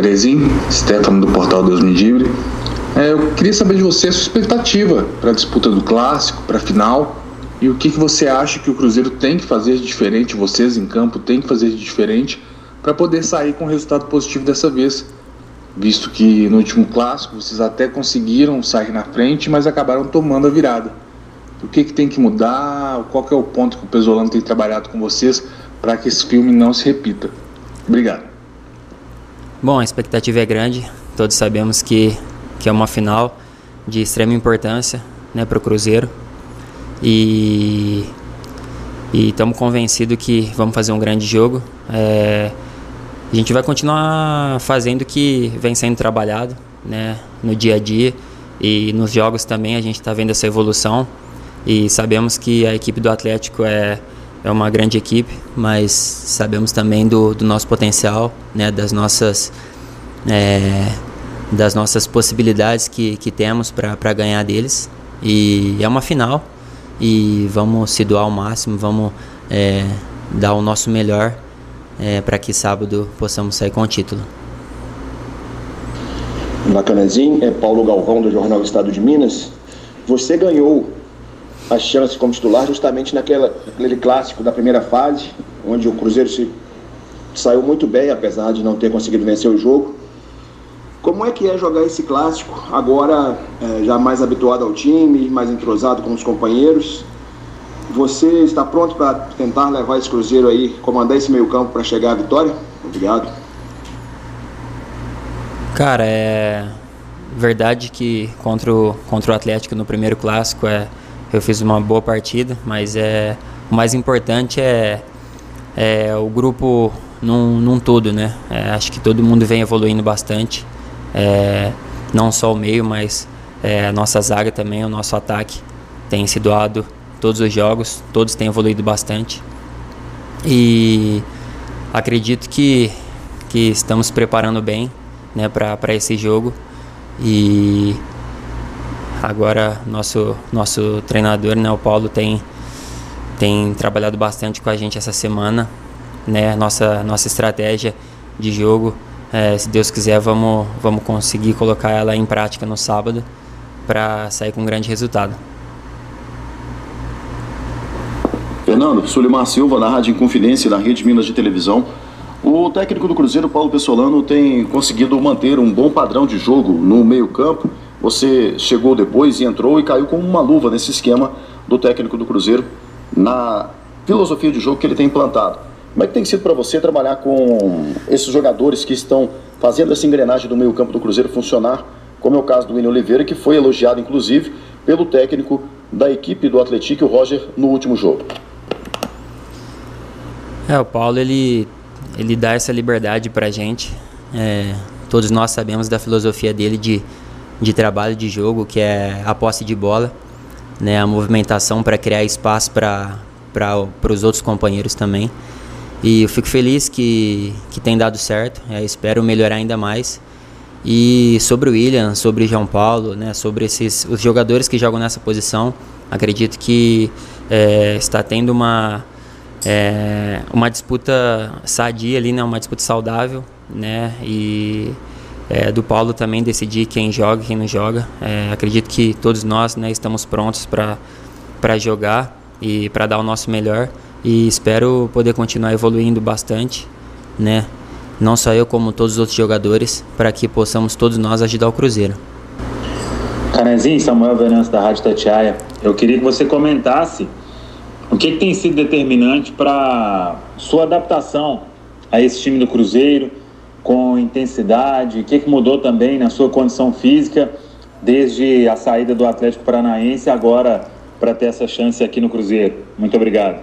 Terezinho, Stefano do Portal Deus Me Livre. É, eu queria saber de você a sua expectativa para a disputa do Clássico, para a final, e o que, que você acha que o Cruzeiro tem que fazer de diferente, vocês em campo têm que fazer de diferente, para poder sair com resultado positivo dessa vez, visto que no último Clássico vocês até conseguiram sair na frente, mas acabaram tomando a virada. O que, que tem que mudar? Qual que é o ponto que o Pesolano tem trabalhado com vocês para que esse filme não se repita? Obrigado. Bom, a expectativa é grande. Todos sabemos que, que é uma final de extrema importância né, para o Cruzeiro. E estamos convencidos que vamos fazer um grande jogo. É, a gente vai continuar fazendo o que vem sendo trabalhado né, no dia a dia e nos jogos também a gente está vendo essa evolução e sabemos que a equipe do Atlético é, é uma grande equipe, mas sabemos também do, do nosso potencial, né, das nossas é, das nossas possibilidades que, que temos para ganhar deles e é uma final e vamos se doar ao máximo, vamos é, dar o nosso melhor é, para que sábado possamos sair com o título. Bacanezinho, é Paulo Galvão do Jornal Estado de Minas. Você ganhou a chance como titular justamente naquela, naquele clássico da primeira fase, onde o Cruzeiro se saiu muito bem, apesar de não ter conseguido vencer o jogo. Como é que é jogar esse clássico agora é, já mais habituado ao time, mais entrosado com os companheiros? Você está pronto para tentar levar esse Cruzeiro aí, comandar esse meio campo para chegar à vitória? Obrigado. Cara, é verdade que contra o, contra o Atlético no primeiro clássico é eu fiz uma boa partida, mas é o mais importante é, é o grupo num, num todo, né? É, acho que todo mundo vem evoluindo bastante, é, não só o meio, mas é, a nossa zaga também, o nosso ataque tem se doado todos os jogos, todos têm evoluído bastante. E acredito que que estamos preparando bem, né, para esse jogo. E Agora nosso nosso treinador, né, o Paulo tem tem trabalhado bastante com a gente essa semana, né? Nossa nossa estratégia de jogo, é, se Deus quiser, vamos vamos conseguir colocar ela em prática no sábado para sair com um grande resultado. Fernando, Sulimar Silva, da Rádio Inconfidência da Rede Minas de Televisão. O técnico do Cruzeiro, Paulo Pessolano, tem conseguido manter um bom padrão de jogo no meio-campo você chegou depois e entrou e caiu como uma luva nesse esquema do técnico do Cruzeiro, na filosofia de jogo que ele tem implantado. Como é que tem sido para você trabalhar com esses jogadores que estão fazendo essa engrenagem do meio-campo do Cruzeiro funcionar, como é o caso do William Oliveira, que foi elogiado inclusive pelo técnico da equipe do Atlético, o Roger, no último jogo? É, o Paulo ele, ele dá essa liberdade para gente. É, todos nós sabemos da filosofia dele de de trabalho de jogo, que é a posse de bola, né, a movimentação para criar espaço para os outros companheiros também. E eu fico feliz que, que tem dado certo, é, espero melhorar ainda mais. E sobre o William, sobre o João Paulo, né, sobre esses, os jogadores que jogam nessa posição, acredito que é, está tendo uma, é, uma disputa sadia ali, né, uma disputa saudável, né, e é, do Paulo também decidir quem joga e quem não joga. É, acredito que todos nós né, estamos prontos para jogar e para dar o nosso melhor e espero poder continuar evoluindo bastante, né? Não só eu, como todos os outros jogadores, para que possamos todos nós ajudar o Cruzeiro. Canezinho, Samuel Venâncio da Rádio Tatiaia, eu queria que você comentasse o que, que tem sido determinante para sua adaptação a esse time do Cruzeiro, com intensidade? O que, que mudou também na sua condição física desde a saída do Atlético Paranaense agora para ter essa chance aqui no Cruzeiro? Muito obrigado.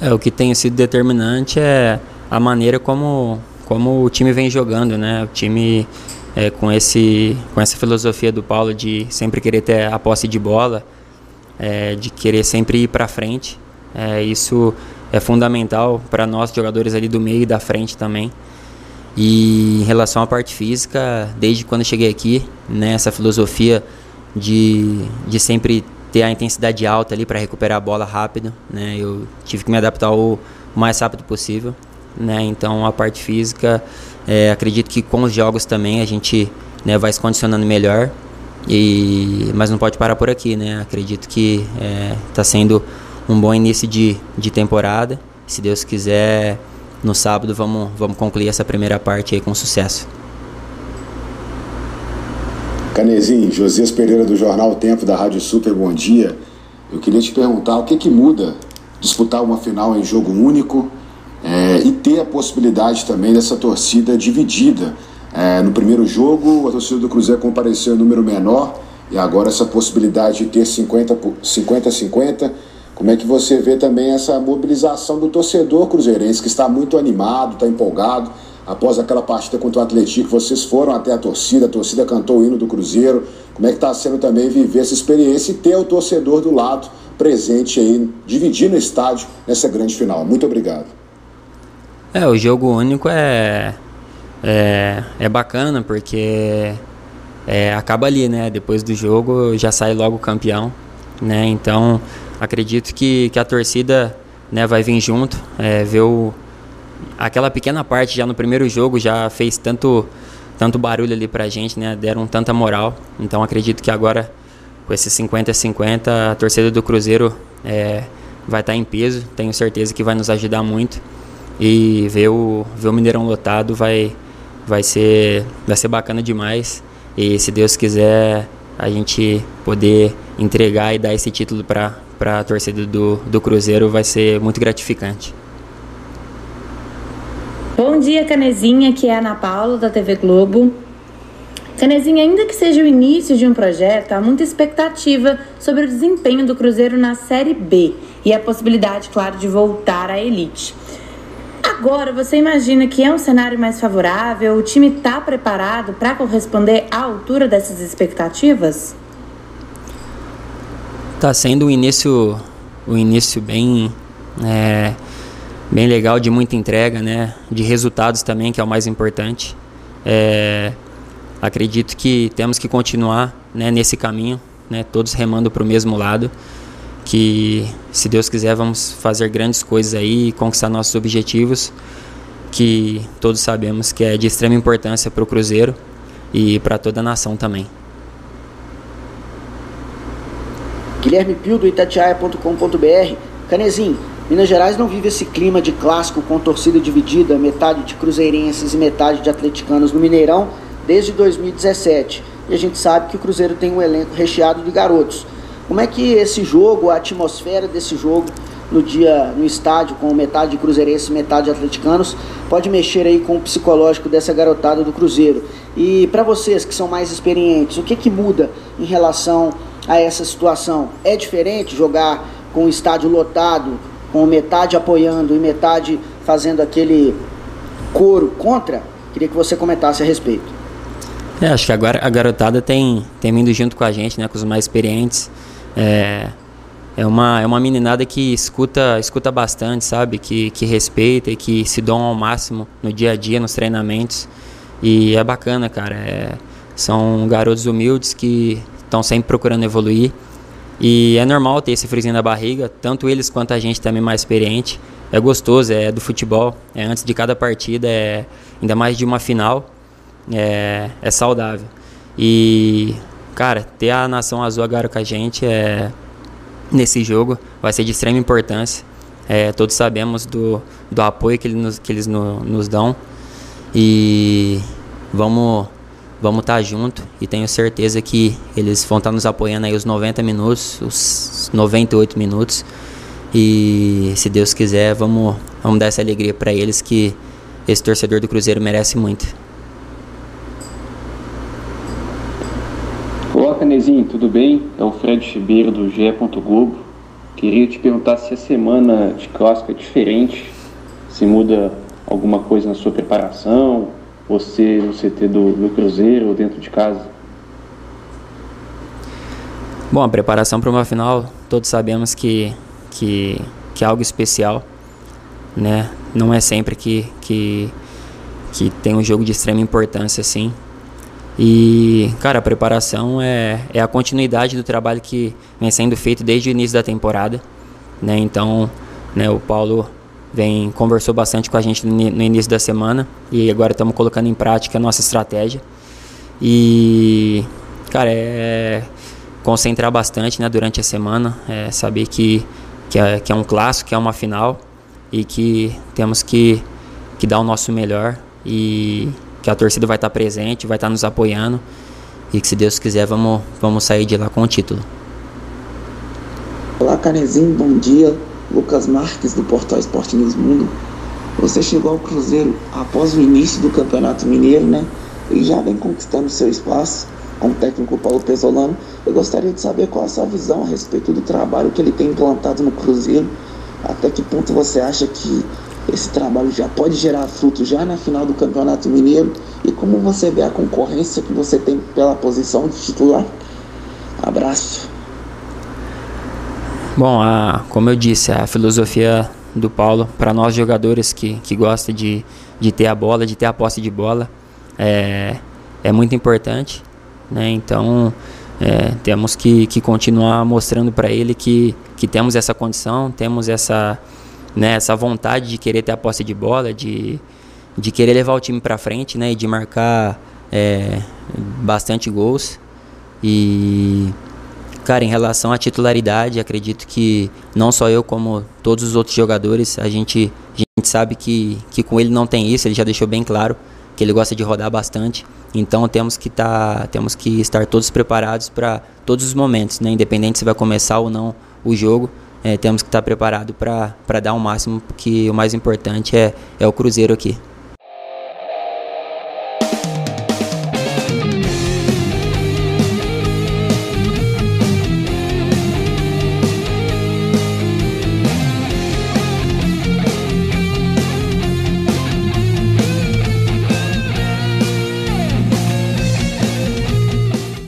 É, o que tem sido determinante é a maneira como, como o time vem jogando, né? O time é, com, esse, com essa filosofia do Paulo de sempre querer ter a posse de bola, é, de querer sempre ir para frente. É, isso é fundamental para nós jogadores ali do meio e da frente também. E em relação à parte física, desde quando cheguei aqui, né, essa filosofia de, de sempre ter a intensidade alta ali para recuperar a bola rápido, né, eu tive que me adaptar o mais rápido possível, né? Então a parte física, é, acredito que com os jogos também a gente né, vai se condicionando melhor. E, mas não pode parar por aqui, né? Acredito que está é, sendo um bom início de, de temporada. Se Deus quiser, no sábado vamos, vamos concluir essa primeira parte aí com sucesso. Canezinho, Josias Pereira do Jornal Tempo da Rádio Super, bom dia. Eu queria te perguntar o que, que muda disputar uma final em jogo único é, e ter a possibilidade também dessa torcida dividida. É, no primeiro jogo, a torcida do Cruzeiro compareceu em número menor e agora essa possibilidade de ter 50-50. Como é que você vê também essa mobilização do torcedor cruzeirense que está muito animado, está empolgado? Após aquela partida contra o Atlético, vocês foram até a torcida, a torcida cantou o hino do Cruzeiro. Como é que está sendo também viver essa experiência e ter o torcedor do lado presente aí, dividindo o estádio nessa grande final? Muito obrigado. É, o jogo único é, é, é bacana porque é, acaba ali, né? Depois do jogo já sai logo campeão, né? Então acredito que, que a torcida né, vai vir junto, é, ver o, aquela pequena parte já no primeiro jogo já fez tanto tanto barulho ali pra gente, né? Deram tanta moral. Então acredito que agora com esses 50 50 a torcida do Cruzeiro é, vai estar tá em peso. Tenho certeza que vai nos ajudar muito e ver o ver o Mineirão lotado vai vai ser vai ser bacana demais. E se Deus quiser a gente poder entregar e dar esse título para para a torcida do, do Cruzeiro vai ser muito gratificante. Bom dia, Canezinha, aqui é a Ana Paula da TV Globo. Canezinha, ainda que seja o início de um projeto, há muita expectativa sobre o desempenho do Cruzeiro na Série B e a possibilidade, claro, de voltar à elite. Agora, você imagina que é um cenário mais favorável? O time está preparado para corresponder à altura dessas expectativas? Está sendo um início, um início bem é, bem legal, de muita entrega, né? De resultados também, que é o mais importante. É, acredito que temos que continuar né, nesse caminho, né? Todos remando para o mesmo lado. Que, se Deus quiser, vamos fazer grandes coisas aí conquistar nossos objetivos, que todos sabemos que é de extrema importância para o Cruzeiro e para toda a nação também. Guilherme Pio do Itatiaia.com.br Canezinho, Minas Gerais não vive esse clima de clássico com torcida dividida, metade de cruzeirenses e metade de atleticanos no Mineirão desde 2017. E a gente sabe que o Cruzeiro tem um elenco recheado de garotos. Como é que esse jogo, a atmosfera desse jogo no dia no estádio com metade de cruzeirenses e metade de atleticanos pode mexer aí com o psicológico dessa garotada do Cruzeiro? E para vocês que são mais experientes, o que que muda em relação a essa situação? É diferente jogar com o estádio lotado, com metade apoiando e metade fazendo aquele coro contra, queria que você comentasse a respeito. É, acho que agora a garotada tem, tem vindo junto com a gente, né, com os mais experientes. É, é, uma, é uma meninada que escuta, escuta bastante, sabe? Que, que respeita e que se dão ao máximo no dia a dia, nos treinamentos. E é bacana, cara. É, são garotos humildes que estão sempre procurando evoluir. E é normal ter esse friozinho na barriga, tanto eles quanto a gente também mais experiente. É gostoso, é do futebol, é antes de cada partida, é ainda mais de uma final, é, é saudável. E, cara, ter a Nação Azul agora com a gente é, nesse jogo vai ser de extrema importância. É, todos sabemos do, do apoio que, eles nos, que eles no, nos dão. E vamos vamos estar tá junto e tenho certeza que eles vão estar tá nos apoiando aí os 90 minutos, os 98 minutos. E se Deus quiser, vamos, vamos dar essa alegria para eles que esse torcedor do Cruzeiro merece muito. Olá, Canezinho, tudo bem? É o Fred Ribeiro do GE. Globo. Queria te perguntar se a semana de clássico é diferente, se muda alguma coisa na sua preparação, você no CT do, do Cruzeiro ou dentro de casa? Bom, a preparação para uma final, todos sabemos que, que, que é algo especial, né? Não é sempre que, que, que tem um jogo de extrema importância assim. E, cara, a preparação é, é a continuidade do trabalho que vem sendo feito desde o início da temporada, né? Então, né, o Paulo vem conversou bastante com a gente no, início da semana e agora estamos colocando em prática a nossa estratégia. E, cara, é concentrar bastante né, durante a semana, é saber que, que, é, que é um clássico, que é uma final e que temos que, que dar o nosso melhor e que a torcida vai estar presente, vai estar nos apoiando e que se Deus quiser vamos, vamos sair de lá com o título. Olá Canezinho, bom dia. Lucas Marques do Portal Esporte News Mundo. Você chegou ao Cruzeiro após o início do Campeonato Mineiro, né? E já vem conquistando seu espaço com o técnico Paulo Pesolano. Eu gostaria de saber qual a sua visão a respeito do trabalho que ele tem implantado no Cruzeiro. Até que ponto você acha que esse trabalho já pode gerar fruto já na final do Campeonato Mineiro? E como você vê a concorrência que você tem pela posição de titular? Abraço. Bom, a, como eu disse, a filosofia do Paulo, para nós jogadores que, que gostam de, de ter a bola, de ter a posse de bola, é, é muito importante. Né? Então, é, temos que, que continuar mostrando para ele que, que temos essa condição, temos essa, né, essa vontade de querer ter a posse de bola, de, de querer levar o time para frente né, e de marcar é, bastante gols. E, cara, em relação à titularidade, acredito que não só eu, como todos os outros jogadores, a gente, a gente sabe que, que com ele não tem isso, ele já deixou bem claro que ele gosta de rodar bastante. Então temos que, tá, temos que estar todos preparados para todos os momentos, né? independente se vai começar ou não o jogo. É, temos que estar preparados para dar o máximo, porque o mais importante é, é o Cruzeiro aqui.